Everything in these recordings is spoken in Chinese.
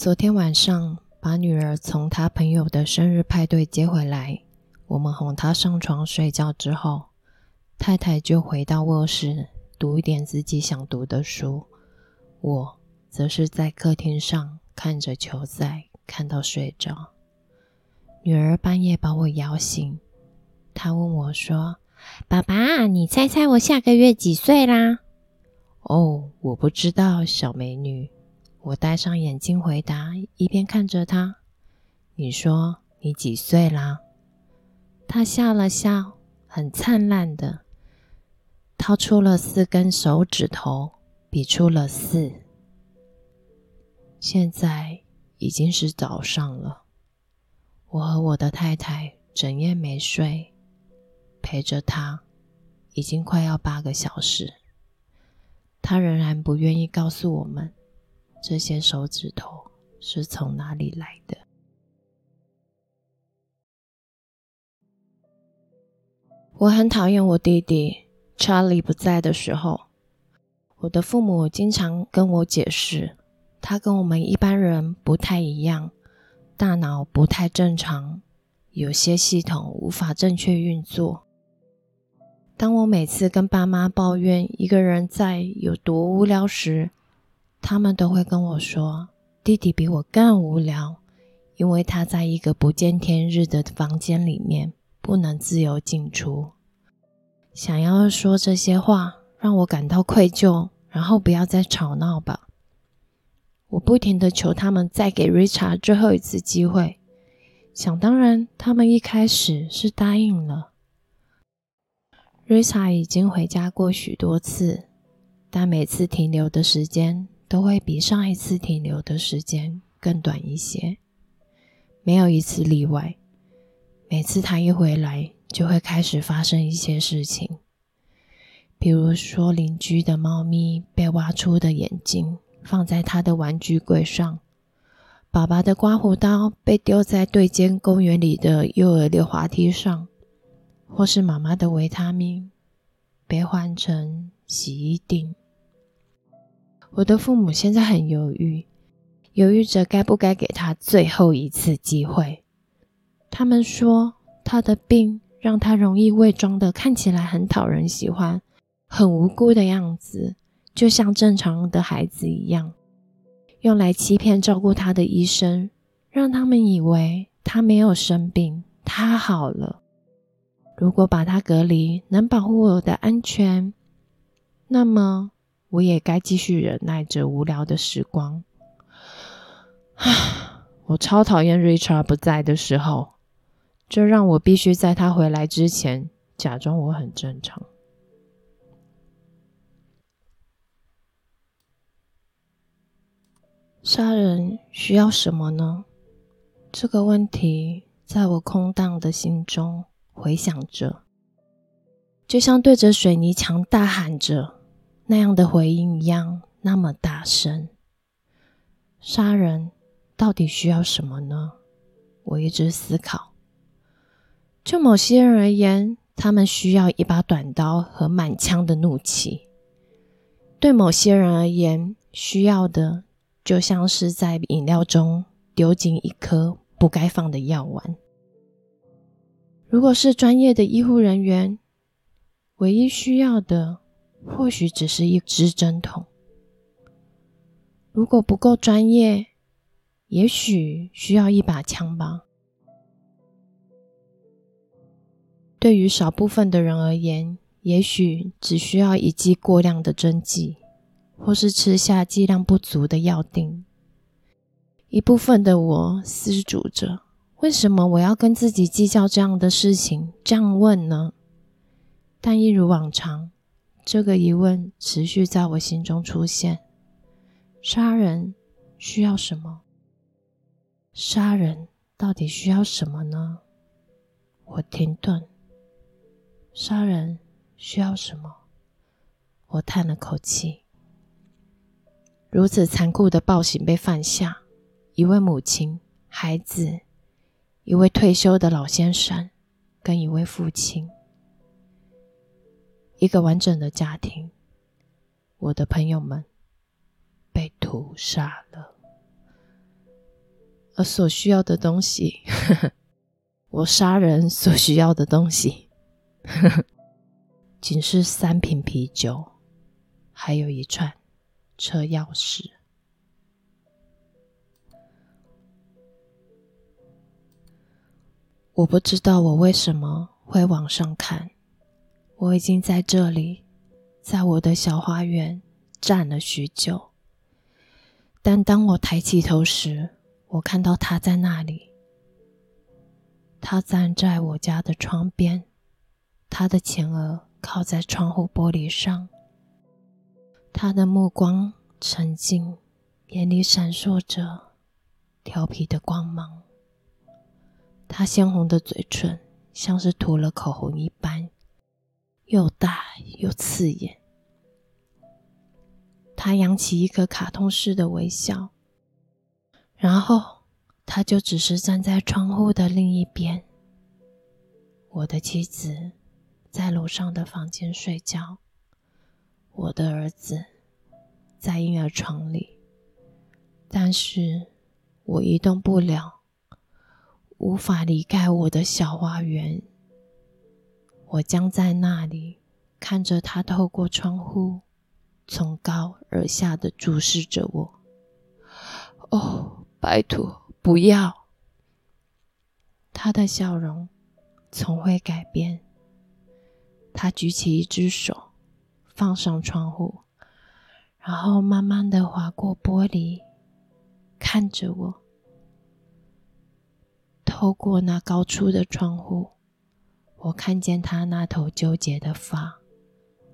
昨天晚上把女儿从她朋友的生日派对接回来，我们哄她上床睡觉之后，太太就回到卧室读一点自己想读的书，我则是在客厅上看着球赛，看到睡着。女儿半夜把我摇醒，她问我说：“爸爸，你猜猜我下个月几岁啦？”哦，我不知道，小美女。我戴上眼镜回答，一边看着他。你说你几岁啦？他笑了笑，很灿烂的掏出了四根手指头，比出了四。现在已经是早上了，我和我的太太整夜没睡，陪着他已经快要八个小时。他仍然不愿意告诉我们这些手指头是从哪里来的。我很讨厌我弟弟查理不在的时候，我的父母经常跟我解释，他跟我们一般人不太一样，大脑不太正常，有些系统无法正确运作。当我每次跟爸妈抱怨一个人在有多无聊时，他们都会跟我说：“弟弟比我更无聊，因为他在一个不见天日的房间里面，不能自由进出。”想要说这些话，让我感到愧疚，然后不要再吵闹吧。我不停的求他们再给 Richard 最后一次机会。想当然，他们一开始是答应了。瑞查已经回家过许多次，但每次停留的时间都会比上一次停留的时间更短一些，没有一次例外。每次他一回来，就会开始发生一些事情，比如说邻居的猫咪被挖出的眼睛放在他的玩具柜上，爸爸的刮胡刀被丢在对间公园里的幼儿溜滑梯上。或是妈妈的维他命被换成洗衣锭。我的父母现在很犹豫，犹豫着该不该给他最后一次机会。他们说他的病让他容易伪装的看起来很讨人喜欢、很无辜的样子，就像正常的孩子一样，用来欺骗照顾他的医生，让他们以为他没有生病，他好了。如果把他隔离能保护我的安全，那么我也该继续忍耐着无聊的时光。啊，我超讨厌 Richard 不在的时候，这让我必须在他回来之前假装我很正常。杀人需要什么呢？这个问题在我空荡的心中。回响着，就像对着水泥墙大喊着那样的回音一样，那么大声。杀人到底需要什么呢？我一直思考。就某些人而言，他们需要一把短刀和满腔的怒气；对某些人而言，需要的就像是在饮料中丢进一颗不该放的药丸。如果是专业的医护人员，唯一需要的或许只是一支针筒；如果不够专业，也许需要一把枪吧。对于少部分的人而言，也许只需要一剂过量的针剂，或是吃下剂量不足的药锭。一部分的我思忖着。为什么我要跟自己计较这样的事情？这样问呢？但一如往常，这个疑问持续在我心中出现：杀人需要什么？杀人到底需要什么呢？我停顿。杀人需要什么？我叹了口气。如此残酷的暴行被犯下，一位母亲，孩子。一位退休的老先生跟一位父亲，一个完整的家庭，我的朋友们被屠杀了。而所需要的东西，呵 呵我杀人所需要的东西，呵 呵仅是三瓶啤酒，还有一串车钥匙。我不知道我为什么会往上看。我已经在这里，在我的小花园站了许久。但当我抬起头时，我看到他在那里。他站在我家的窗边，他的前额靠在窗户玻璃上，他的目光沉静，眼里闪烁着调皮的光芒。他鲜红的嘴唇像是涂了口红一般。又大又刺眼。他扬起一个卡通式的微笑，然后他就只是站在窗户的另一边。我的妻子在楼上的房间睡觉，我的儿子在婴儿床里，但是我移动不了，无法离开我的小花园。我将在那里看着他透过窗户，从高而下的注视着我。哦，拜托，不要！他的笑容从未改变。他举起一只手，放上窗户，然后慢慢的划过玻璃，看着我。透过那高出的窗户。我看见他那头纠结的发，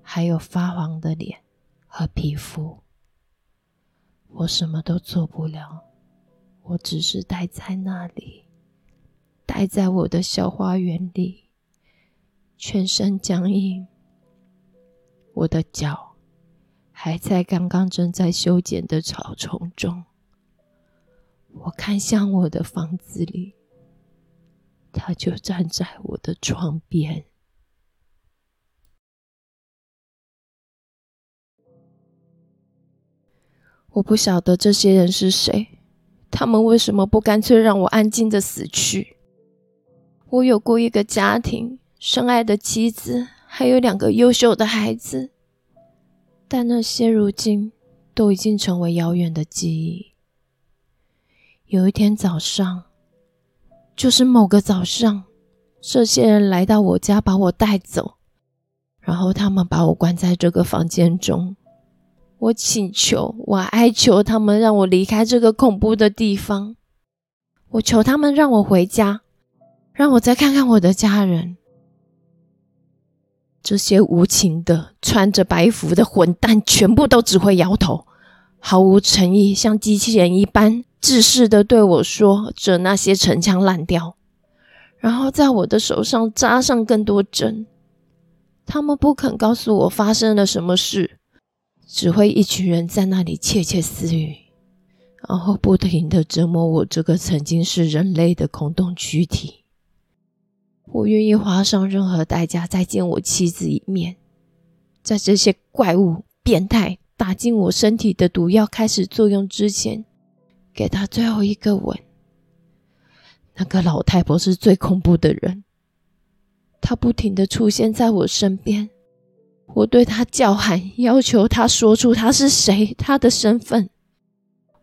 还有发黄的脸和皮肤。我什么都做不了，我只是待在那里，待在我的小花园里，全身僵硬。我的脚还在刚刚正在修剪的草丛中。我看向我的房子里。他就站在我的床边。我不晓得这些人是谁，他们为什么不干脆让我安静的死去？我有过一个家庭，深爱的妻子，还有两个优秀的孩子，但那些如今都已经成为遥远的记忆。有一天早上。就是某个早上，这些人来到我家，把我带走，然后他们把我关在这个房间中。我请求，我哀求他们让我离开这个恐怖的地方。我求他们让我回家，让我再看看我的家人。这些无情的、穿着白服的混蛋，全部都只会摇头，毫无诚意，像机器人一般。自视的对我说着那些陈腔滥调，然后在我的手上扎上更多针。他们不肯告诉我发生了什么事，只会一群人在那里窃窃私语，然后不停的折磨我这个曾经是人类的空洞躯体。我愿意花上任何代价再见我妻子一面。在这些怪物、变态打进我身体的毒药开始作用之前。给他最后一个吻。那个老太婆是最恐怖的人，她不停的出现在我身边，我对她叫喊，要求她说出她是谁，她的身份。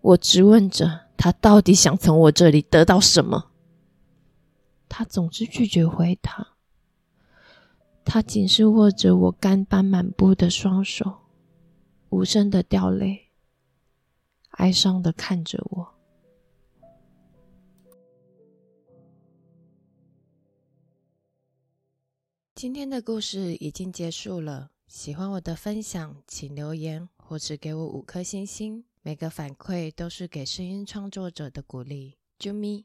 我质问着她到底想从我这里得到什么。她总是拒绝回答，她仅是握着我干斑满布的双手，无声的掉泪。哀伤的看着我。今天的故事已经结束了。喜欢我的分享，请留言或是给我五颗星星。每个反馈都是给声音创作者的鼓励。啾咪。